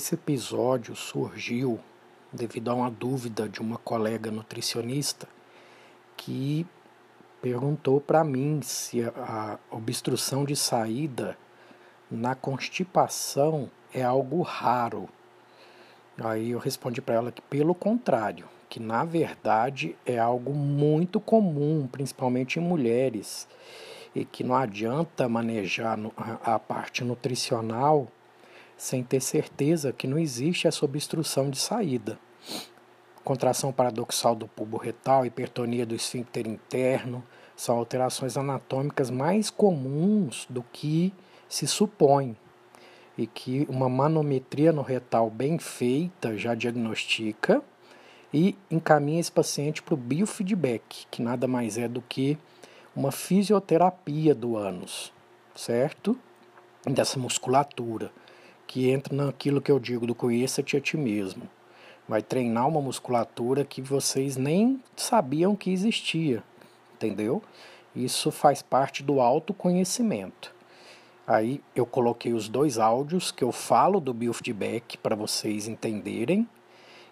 Esse episódio surgiu devido a uma dúvida de uma colega nutricionista que perguntou para mim se a obstrução de saída na constipação é algo raro. Aí eu respondi para ela que pelo contrário, que na verdade é algo muito comum, principalmente em mulheres, e que não adianta manejar a parte nutricional sem ter certeza que não existe essa obstrução de saída. Contração paradoxal do pubo retal, hipertonia do esfíncter interno, são alterações anatômicas mais comuns do que se supõe. E que uma manometria no retal bem feita já diagnostica e encaminha esse paciente para o biofeedback, que nada mais é do que uma fisioterapia do ânus, certo? Dessa musculatura, que entra naquilo que eu digo do conheça-te a ti mesmo vai treinar uma musculatura que vocês nem sabiam que existia, entendeu? Isso faz parte do autoconhecimento. Aí eu coloquei os dois áudios que eu falo do biofeedback para vocês entenderem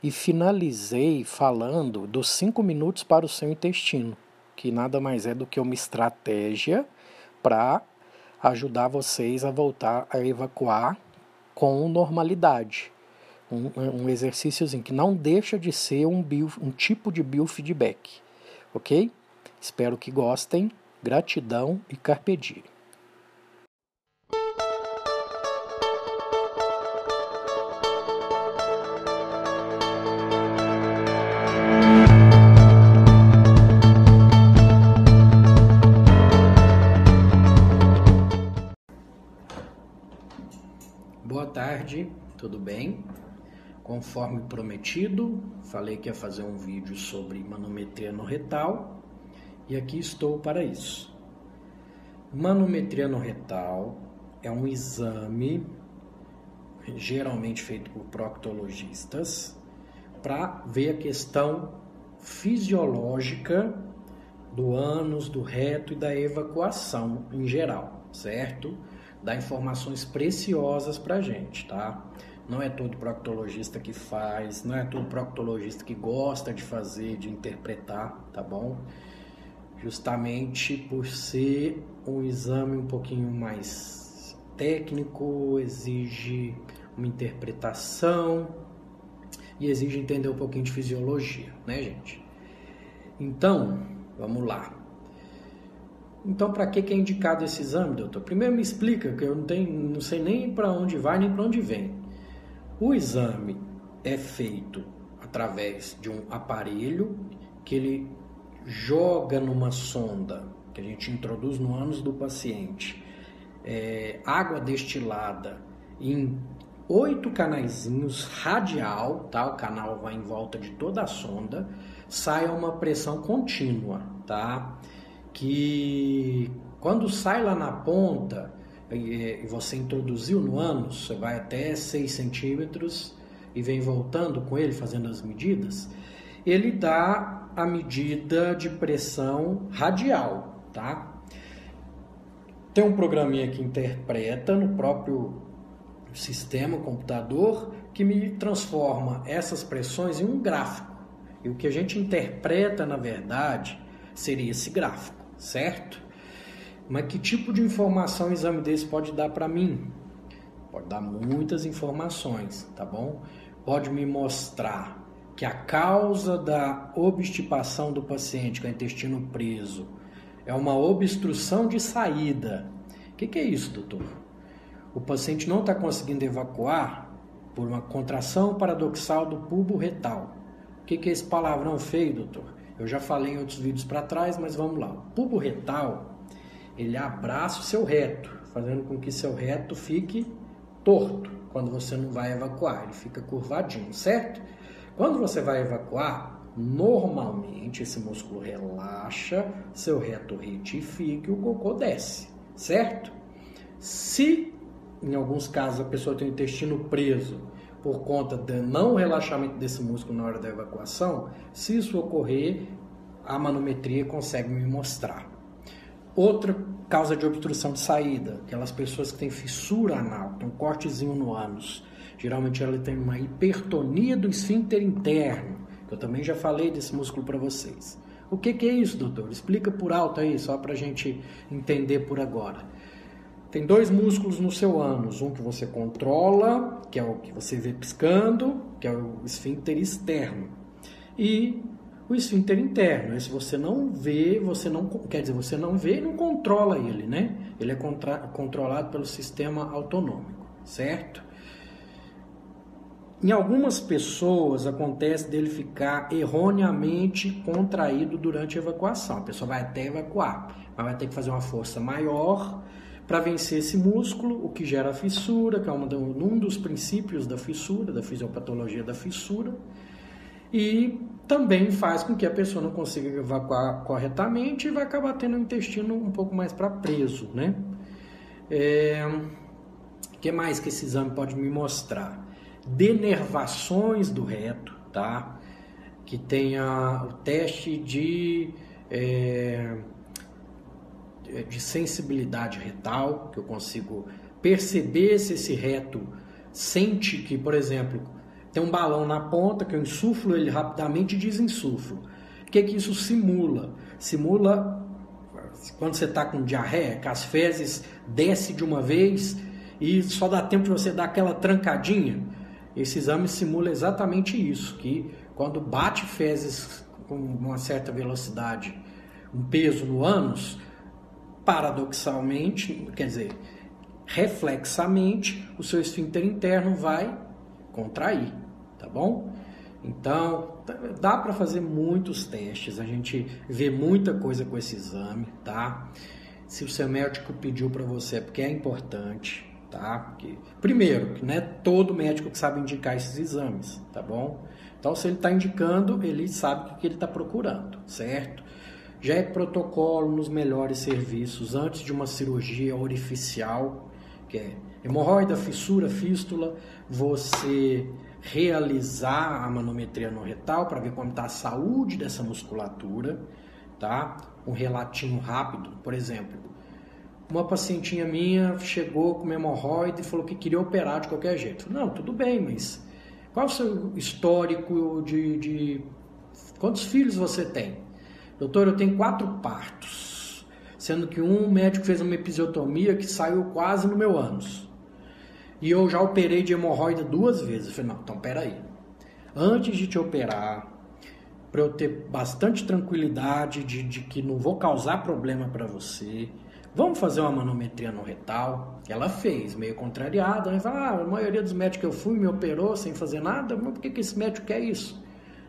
e finalizei falando dos cinco minutos para o seu intestino, que nada mais é do que uma estratégia para ajudar vocês a voltar a evacuar com normalidade um, um exercíciozinho que não deixa de ser um, bio, um tipo de biofeedback, ok? Espero que gostem. Gratidão e carpe diem. Tudo bem? Conforme prometido, falei que ia fazer um vídeo sobre manometria no retal e aqui estou para isso. Manometria no retal é um exame geralmente feito por proctologistas para ver a questão fisiológica do ânus, do reto e da evacuação em geral, certo? Dá informações preciosas para gente, tá? Não é todo proctologista que faz, não é todo proctologista que gosta de fazer, de interpretar, tá bom? Justamente por ser um exame um pouquinho mais técnico, exige uma interpretação e exige entender um pouquinho de fisiologia, né, gente? Então, vamos lá. Então, para que é indicado esse exame, doutor? Primeiro me explica, que eu não, tenho, não sei nem para onde vai nem para onde vem. O exame é feito através de um aparelho que ele joga numa sonda que a gente introduz no ânus do paciente é, água destilada em oito canaizinhos radial, tá? O canal vai em volta de toda a sonda, sai uma pressão contínua, tá? Que quando sai lá na ponta, e você introduziu no ânus, você vai até 6 centímetros e vem voltando com ele, fazendo as medidas, ele dá a medida de pressão radial, tá? Tem um programinha que interpreta no próprio sistema, computador, que me transforma essas pressões em um gráfico. E o que a gente interpreta, na verdade, seria esse gráfico, certo? Mas que tipo de informação um exame desse pode dar para mim? Pode dar muitas informações, tá bom? Pode me mostrar que a causa da obstipação do paciente com o intestino preso é uma obstrução de saída. O que, que é isso, doutor? O paciente não está conseguindo evacuar por uma contração paradoxal do pubo retal. O que, que é esse palavrão feio, doutor? Eu já falei em outros vídeos para trás, mas vamos lá. O pubo retal, ele abraça o seu reto, fazendo com que seu reto fique torto quando você não vai evacuar, ele fica curvadinho, certo? Quando você vai evacuar, normalmente esse músculo relaxa, seu reto retifica e o cocô desce, certo? Se em alguns casos a pessoa tem o intestino preso por conta do não relaxamento desse músculo na hora da evacuação, se isso ocorrer, a manometria consegue me mostrar. Outra causa de obstrução de saída, aquelas pessoas que têm fissura anal, tem um cortezinho no ânus. Geralmente ela tem uma hipertonia do esfíncter interno, que eu também já falei desse músculo para vocês. O que, que, é isso, doutor? Explica por alto aí, só para a gente entender por agora. Tem dois músculos no seu ânus, um que você controla, que é o que você vê piscando, que é o esfíncter externo, e o esfíncter interno. Esse você não vê, você não quer dizer, você não vê e não controla ele, né? Ele é contra, controlado pelo sistema autonômico, certo? Em algumas pessoas acontece dele ficar erroneamente contraído durante a evacuação. A pessoa vai até evacuar, mas vai ter que fazer uma força maior para vencer esse músculo, o que gera a fissura, que é um dos princípios da fissura, da fisiopatologia da fissura, e também faz com que a pessoa não consiga evacuar corretamente e vai acabar tendo o intestino um pouco mais para preso, né? É... Que mais que esse exame pode me mostrar? Denervações do reto, tá? Que tenha o teste de... É é, de sensibilidade retal, que eu consigo perceber se esse reto sente que, por exemplo, tem um balão na ponta que eu insuflo ele rapidamente e desinsuflo. O que, que isso simula? Simula quando você está com diarreia, que as fezes descem de uma vez e só dá tempo de você dar aquela trancadinha. Esse exame simula exatamente isso, que quando bate fezes com uma certa velocidade, um peso no ânus, paradoxalmente, quer dizer, reflexamente, o seu esfíncter interno vai contrair, tá bom? Então, dá para fazer muitos testes, a gente vê muita coisa com esse exame, tá? Se o seu médico pediu para você é porque é importante, tá? Porque, primeiro, não é todo médico que sabe indicar esses exames, tá bom? Então, se ele está indicando, ele sabe o que ele está procurando, certo? já é protocolo nos melhores serviços antes de uma cirurgia orificial, que é hemorroida, fissura, fístula, você realizar a manometria no retal para ver como está a saúde dessa musculatura, tá? Um relatinho rápido, por exemplo, uma pacientinha minha chegou com hemorroida e falou que queria operar de qualquer jeito. Não, tudo bem, mas qual o seu histórico de, de... quantos filhos você tem? Doutor, eu tenho quatro partos, sendo que um médico fez uma episiotomia que saiu quase no meu ânus. E eu já operei de hemorroida duas vezes. Eu falei, não, então peraí. Antes de te operar, para eu ter bastante tranquilidade de, de que não vou causar problema para você, vamos fazer uma manometria no retal. Ela fez, meio contrariada. Ela falou, ah, a maioria dos médicos que eu fui me operou sem fazer nada, mas por que, que esse médico quer isso?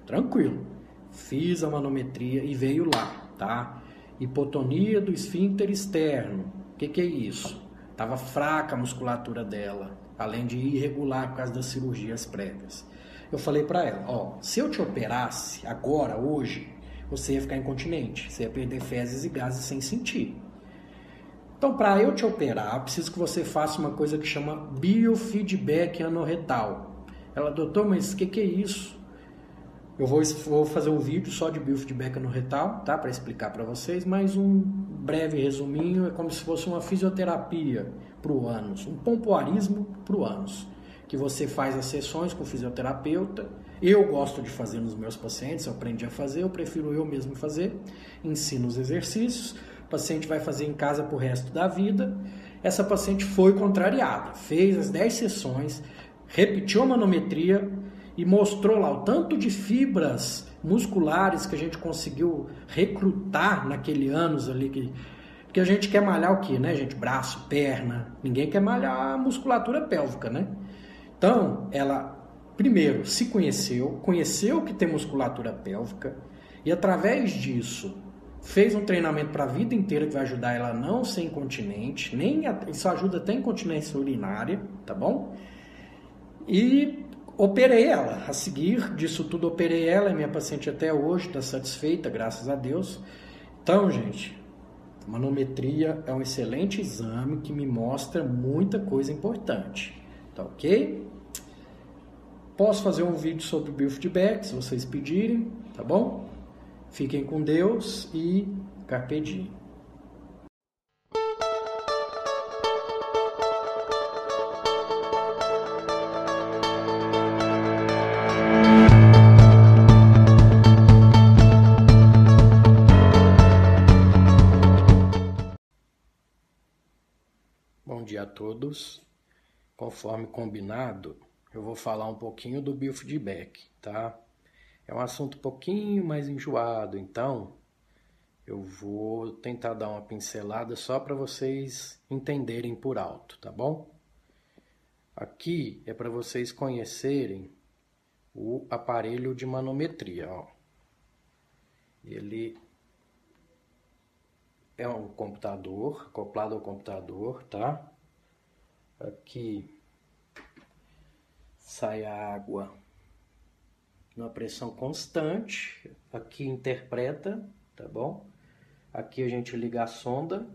Tranquilo. Fiz a manometria e veio lá, tá? Hipotonia do esfíncter externo. O que, que é isso? Tava fraca a musculatura dela, além de irregular por causa das cirurgias prévias. Eu falei para ela, ó, se eu te operasse agora, hoje, você ia ficar incontinente, você ia perder fezes e gases sem sentir. Então, para eu te operar, eu preciso que você faça uma coisa que chama biofeedback anorretal. Ela, doutor, mas o que, que é isso? Eu vou, vou fazer um vídeo só de biofeedback no retal, tá? Para explicar para vocês, mas um breve resuminho é como se fosse uma fisioterapia para o ânus, um pompoarismo para o ânus, que você faz as sessões com o fisioterapeuta. Eu gosto de fazer nos meus pacientes, eu aprendi a fazer, eu prefiro eu mesmo fazer, ensino os exercícios, o paciente vai fazer em casa para o resto da vida. Essa paciente foi contrariada, fez as 10 sessões, repetiu a manometria, e mostrou lá o tanto de fibras musculares que a gente conseguiu recrutar naquele anos ali que porque a gente quer malhar o que, né, gente? Braço, perna. Ninguém quer malhar a musculatura pélvica, né? Então, ela primeiro se conheceu, conheceu que tem musculatura pélvica e através disso fez um treinamento para a vida inteira que vai ajudar ela a não ser incontinente, nem a, isso ajuda até incontinência urinária, tá bom? E operei ela. A seguir disso tudo, operei ela. Minha paciente até hoje está satisfeita, graças a Deus. Então, gente, manometria é um excelente exame que me mostra muita coisa importante. Tá ok? Posso fazer um vídeo sobre biofeedback, se vocês pedirem, tá bom? Fiquem com Deus e carpe diem. Todos. Conforme combinado, eu vou falar um pouquinho do biofeedback, tá? É um assunto um pouquinho mais enjoado, então eu vou tentar dar uma pincelada só para vocês entenderem por alto, tá bom? Aqui é para vocês conhecerem o aparelho de manometria, ó. Ele é um computador, acoplado ao computador, tá? Aqui sai a água numa pressão constante. Aqui interpreta, tá bom? Aqui a gente liga a sonda.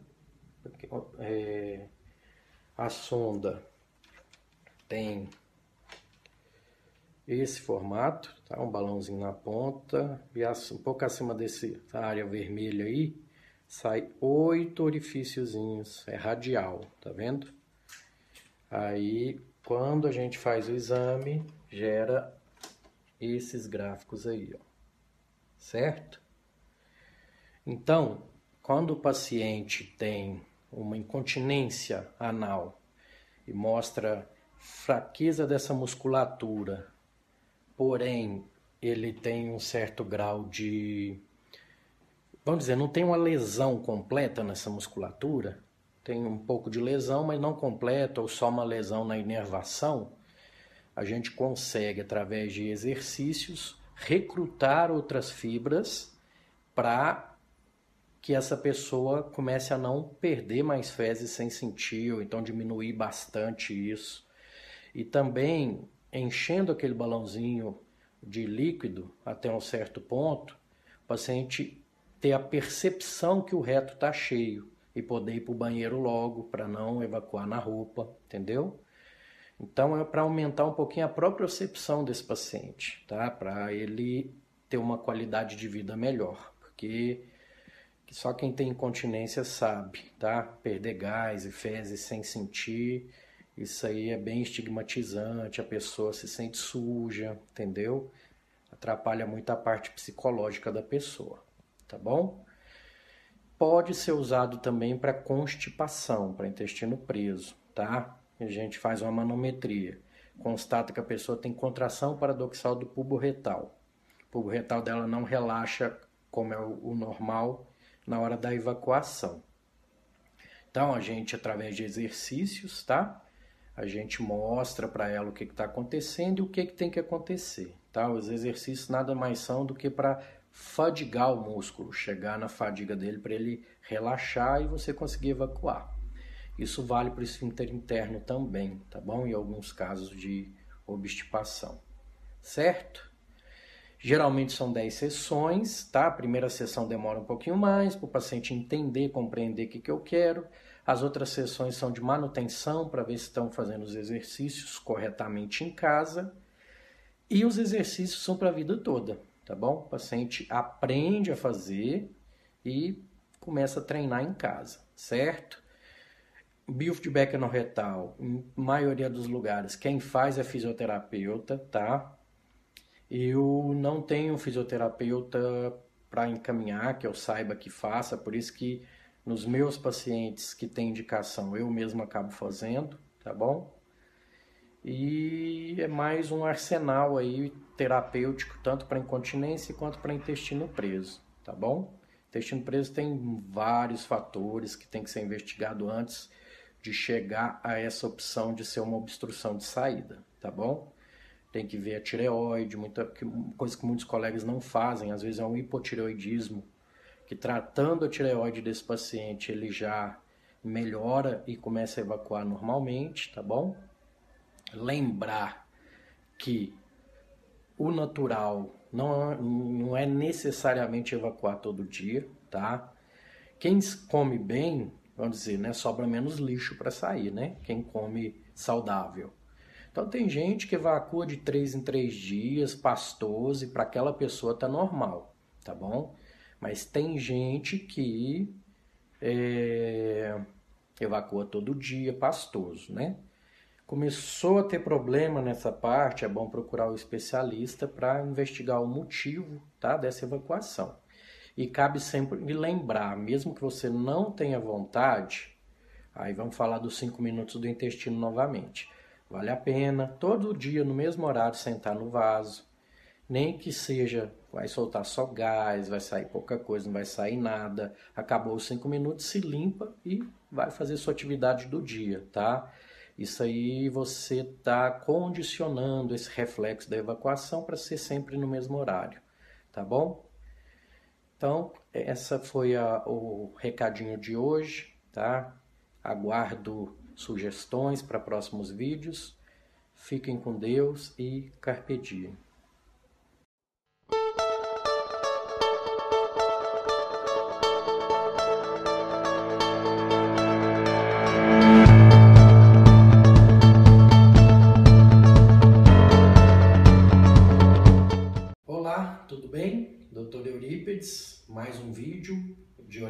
Aqui, é, a sonda tem esse formato, tá? Um balãozinho na ponta e um pouco acima dessa área vermelha aí sai oito orifíciozinhos, é radial, tá vendo? Aí, quando a gente faz o exame, gera esses gráficos aí, ó. Certo? Então, quando o paciente tem uma incontinência anal e mostra fraqueza dessa musculatura, porém ele tem um certo grau de vamos dizer, não tem uma lesão completa nessa musculatura, tem um pouco de lesão, mas não completa, ou só uma lesão na inervação, a gente consegue, através de exercícios, recrutar outras fibras para que essa pessoa comece a não perder mais fezes sem sentir, ou então diminuir bastante isso. E também enchendo aquele balãozinho de líquido até um certo ponto, o paciente ter a percepção que o reto está cheio e poder ir para o banheiro logo para não evacuar na roupa, entendeu? Então é para aumentar um pouquinho a própria percepção desse paciente, tá? Para ele ter uma qualidade de vida melhor, porque só quem tem incontinência sabe, tá? Perder gás e fezes sem sentir, isso aí é bem estigmatizante, a pessoa se sente suja, entendeu? Atrapalha muito a parte psicológica da pessoa tá bom? Pode ser usado também para constipação, para intestino preso, tá? A gente faz uma manometria, constata que a pessoa tem contração paradoxal do pubo retal. O pubo retal dela não relaxa como é o normal na hora da evacuação. Então a gente, através de exercícios, tá? A gente mostra para ela o que está acontecendo e o que, que tem que acontecer. Tá? Os exercícios nada mais são do que para fadigar o músculo, chegar na fadiga dele para ele relaxar e você conseguir evacuar. Isso vale para o esfíncter interno também, tá bom? Em alguns casos de obstipação, certo? Geralmente são 10 sessões, tá? A primeira sessão demora um pouquinho mais para o paciente entender, compreender o que, que eu quero. As outras sessões são de manutenção para ver se estão fazendo os exercícios corretamente em casa. E os exercícios são para a vida toda, tá bom? O paciente aprende a fazer e começa a treinar em casa, certo? Biofeedback no retal, em maioria dos lugares, quem faz é fisioterapeuta, tá? Eu não tenho fisioterapeuta para encaminhar, que eu saiba que faça, por isso que nos meus pacientes que têm indicação eu mesmo acabo fazendo, tá bom? E é mais um arsenal aí terapêutico, tanto para incontinência quanto para intestino preso, tá bom? Intestino preso tem vários fatores que tem que ser investigado antes de chegar a essa opção de ser uma obstrução de saída, tá bom? Tem que ver a tireoide, muita coisa que muitos colegas não fazem, às vezes é um hipotireoidismo, que tratando a tireoide desse paciente ele já melhora e começa a evacuar normalmente, tá bom? Lembrar que o natural não, não é necessariamente evacuar todo dia, tá? Quem come bem, vamos dizer, né, sobra menos lixo para sair, né? Quem come saudável. Então tem gente que evacua de três em três dias, pastoso, e para aquela pessoa tá normal, tá bom? Mas tem gente que é, evacua todo dia, pastoso, né? Começou a ter problema nessa parte, é bom procurar o especialista para investigar o motivo tá, dessa evacuação. E cabe sempre lembrar, mesmo que você não tenha vontade, aí vamos falar dos 5 minutos do intestino novamente. Vale a pena todo dia, no mesmo horário, sentar no vaso. Nem que seja, vai soltar só gás, vai sair pouca coisa, não vai sair nada. Acabou os 5 minutos, se limpa e vai fazer sua atividade do dia, tá? Isso aí você está condicionando esse reflexo da evacuação para ser sempre no mesmo horário, tá bom? Então, essa foi a, o recadinho de hoje, tá? Aguardo sugestões para próximos vídeos. Fiquem com Deus e carpe diem.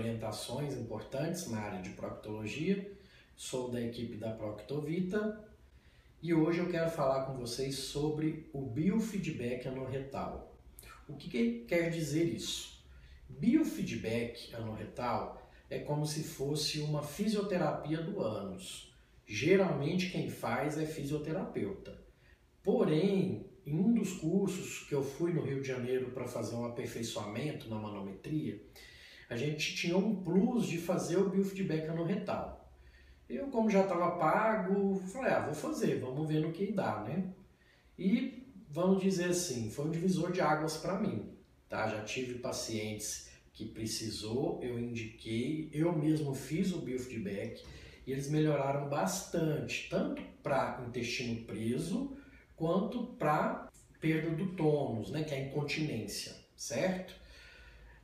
Orientações importantes na área de proctologia. Sou da equipe da Proctovita e hoje eu quero falar com vocês sobre o biofeedback anorretal. O que, que quer dizer isso? Biofeedback anorretal é como se fosse uma fisioterapia do ânus. Geralmente quem faz é fisioterapeuta. Porém, em um dos cursos que eu fui no Rio de Janeiro para fazer um aperfeiçoamento na manometria, a gente tinha um plus de fazer o biofeedback anorretal. Eu, como já estava pago, falei, ah, vou fazer, vamos ver no que dá, né? E vamos dizer assim, foi um divisor de águas para mim, tá? Já tive pacientes que precisou, eu indiquei, eu mesmo fiz o biofeedback e eles melhoraram bastante, tanto para intestino preso, quanto para perda do tônus, né, que é a incontinência, certo?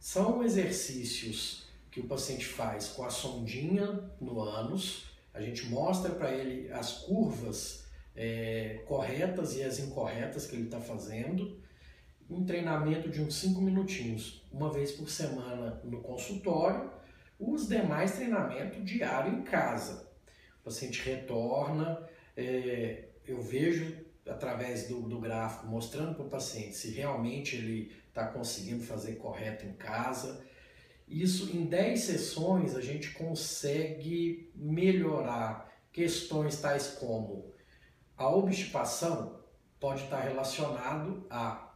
São exercícios que o paciente faz com a sondinha no ânus, a gente mostra para ele as curvas é, corretas e as incorretas que ele está fazendo, um treinamento de uns 5 minutinhos, uma vez por semana no consultório, os demais treinamento diário em casa. O paciente retorna, é, eu vejo através do, do gráfico, mostrando para o paciente se realmente ele está conseguindo fazer correto em casa. Isso em 10 sessões a gente consegue melhorar questões tais como a obstipação pode estar relacionado à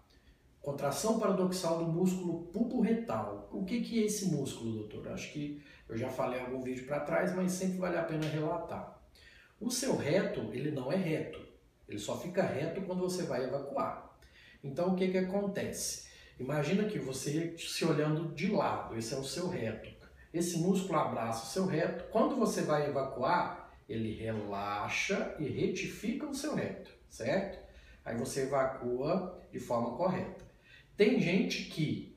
contração paradoxal do músculo pubo-retal. O que, que é esse músculo, doutor? Acho que eu já falei em algum vídeo para trás, mas sempre vale a pena relatar. O seu reto, ele não é reto. Ele só fica reto quando você vai evacuar. Então o que, que acontece? Imagina que você se olhando de lado, esse é o seu reto. Esse músculo abraça o seu reto. Quando você vai evacuar, ele relaxa e retifica o seu reto, certo? Aí você evacua de forma correta. Tem gente que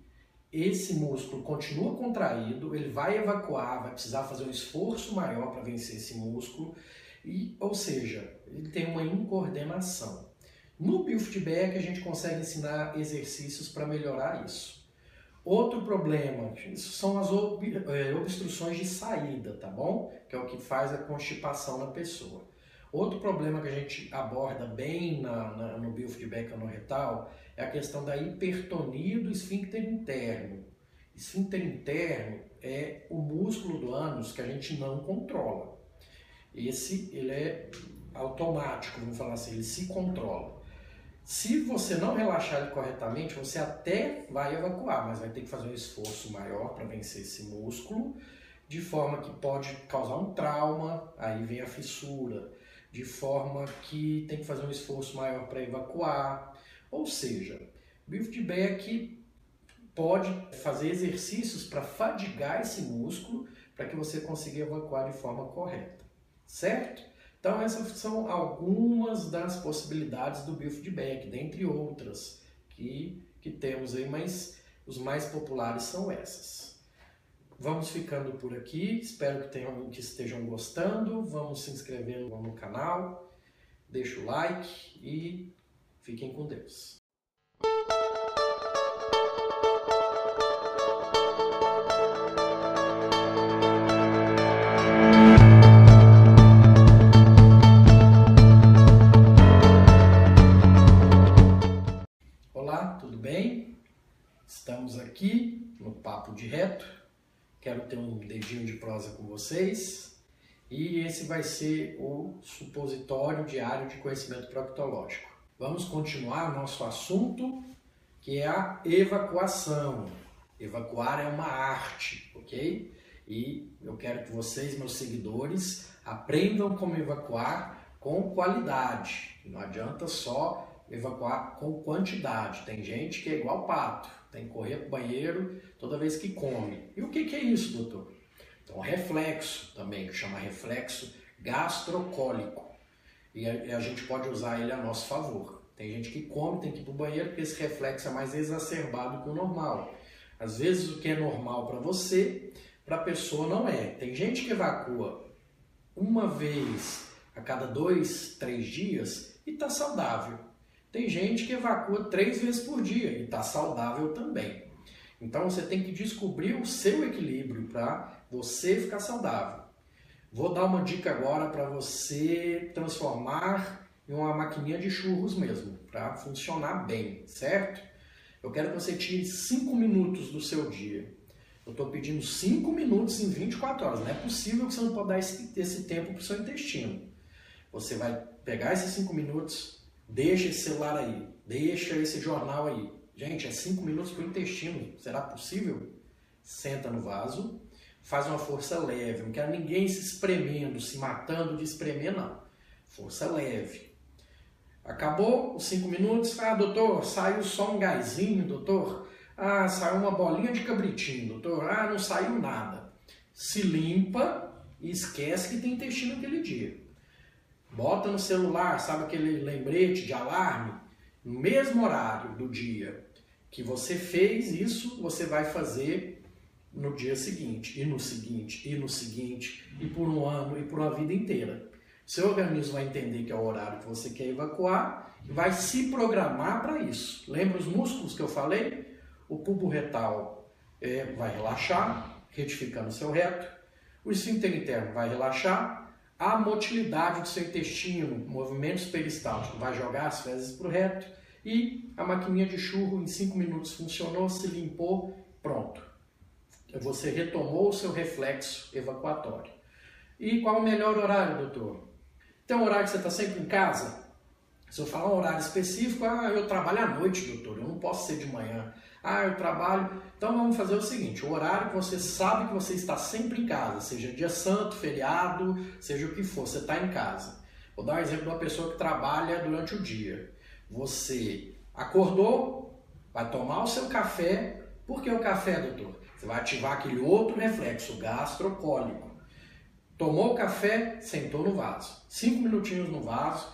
esse músculo continua contraído, ele vai evacuar, vai precisar fazer um esforço maior para vencer esse músculo e, ou seja, ele tem uma incoordenação. No biofeedback a gente consegue ensinar exercícios para melhorar isso. Outro problema isso são as é, obstruções de saída, tá bom? Que é o que faz a constipação na pessoa. Outro problema que a gente aborda bem na, na, no biofeedback anorretal é a questão da hipertonia do esfíncter interno. Esfíncter interno é o músculo do ânus que a gente não controla. Esse ele é automático, vamos falar assim, ele se controla. Se você não relaxar ele corretamente, você até vai evacuar, mas vai ter que fazer um esforço maior para vencer esse músculo. de forma que pode causar um trauma, aí vem a fissura, de forma que tem que fazer um esforço maior para evacuar. Ou seja, biofeedback pode fazer exercícios para fadigar esse músculo para que você consiga evacuar de forma correta, certo? Então essas são algumas das possibilidades do biofeedback, dentre outras que, que temos aí, mas os mais populares são essas. Vamos ficando por aqui, espero que, tenham, que estejam gostando, vamos se inscrevendo no canal, deixa o like e fiquem com Deus. Papo de Reto Quero ter um dedinho de prosa com vocês. E esse vai ser o supositório diário de conhecimento proctológico. Vamos continuar nosso assunto, que é a evacuação. Evacuar é uma arte, ok? E eu quero que vocês, meus seguidores, aprendam como evacuar com qualidade. Não adianta só evacuar com quantidade. Tem gente que é igual pato tem que correr para o banheiro toda vez que come. E o que, que é isso, doutor? Então, reflexo também, que chama reflexo gastrocólico. E a, a, gente pode usar ele a nosso favor. Tem gente que come, tem que ir para o banheiro, porque esse reflexo é mais exacerbado que o normal. Às vezes o que é normal para você, para a pessoa não é. Tem gente que evacua uma vez a cada dois, três dias e está saudável. Tem gente que evacua três vezes por dia e está saudável também. Então você tem que descobrir o seu equilíbrio para você ficar saudável. Vou dar uma dica agora para você transformar em uma maquininha de churros mesmo, para funcionar bem, certo? Eu quero que você tire 5 minutos do seu dia. Eu estou pedindo 5 minutos em 24 horas. Não é possível que você não pode dar esse, esse tempo para o seu intestino. Você vai pegar esses 5 minutos, Deixa esse celular aí, deixa esse jornal aí. Gente, é cinco minutos para o intestino. Será possível? Senta no vaso, faz uma força leve. Não quero ninguém se espremendo, se matando de espremer, não. Força leve. Acabou os cinco minutos. Ah, doutor, saiu só um gásinho, doutor. Ah, saiu uma bolinha de cabritinho, doutor. Ah, não saiu nada. Se limpa e esquece que tem intestino aquele dia. Bota no celular, sabe aquele lembrete de alarme? No mesmo horário do dia que você fez isso, você vai fazer no dia seguinte, e no seguinte, e no seguinte, e por um ano, e por uma vida inteira. Seu organismo vai entender que é o horário que você quer evacuar e vai se programar para isso. Lembra os músculos que eu falei? O pubo retal é, vai relaxar, retificando seu reto. O esfíncter interno vai relaxar, a motilidade do seu intestino, movimentos peristálticos, vai jogar as fezes para o reto e a maquininha de churro em 5 minutos funcionou, se limpou, pronto. Você retomou o seu reflexo evacuatório. E qual o melhor horário, doutor? Tem um horário que você está sempre em casa? Se eu falar um horário específico, ah, eu trabalho à noite, doutor, eu não posso ser de manhã. Ah, eu trabalho. Então vamos fazer o seguinte: o horário que você sabe que você está sempre em casa, seja dia santo, feriado, seja o que for, você está em casa. Vou dar um exemplo de uma pessoa que trabalha durante o dia. Você acordou, vai tomar o seu café. Por que o café, doutor? Você vai ativar aquele outro reflexo gastrocólico. Tomou o café, sentou no vaso. Cinco minutinhos no vaso,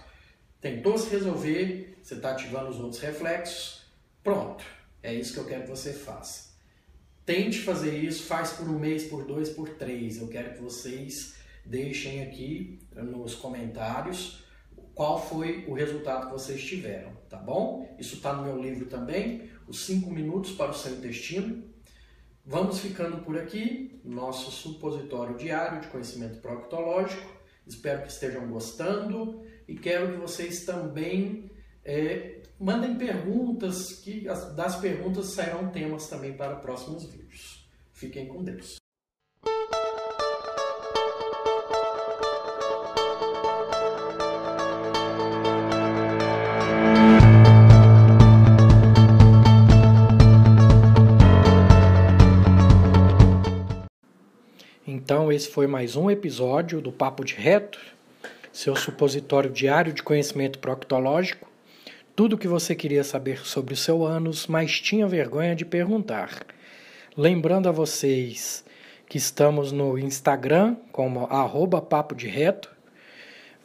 tentou se resolver, você está ativando os outros reflexos. Pronto é isso que eu quero que você faça. Tente fazer isso, faz por um mês, por dois, por três. Eu quero que vocês deixem aqui nos comentários qual foi o resultado que vocês tiveram, tá bom? Isso está no meu livro também, os 5 minutos para o seu intestino. Vamos ficando por aqui, nosso supositório diário de conhecimento proctológico. Espero que estejam gostando e quero que vocês também é, mandem perguntas, que das perguntas sairão temas também para próximos vídeos. Fiquem com Deus. esse foi mais um episódio do Papo de Reto, seu supositório diário de conhecimento proctológico. Tudo o que você queria saber sobre o seu ânus, mas tinha vergonha de perguntar. Lembrando a vocês que estamos no Instagram como arroba papo de reto.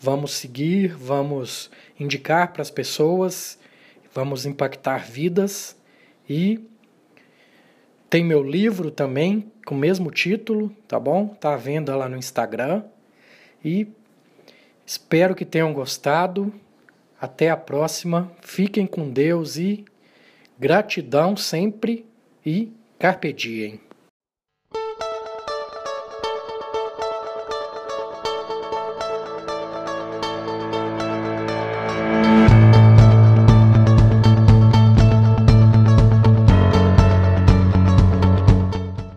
Vamos seguir, vamos indicar para as pessoas, vamos impactar vidas e tem meu livro também com o mesmo título, tá bom? Tá à venda lá no Instagram. E espero que tenham gostado. Até a próxima. Fiquem com Deus e gratidão sempre e Carpe diem.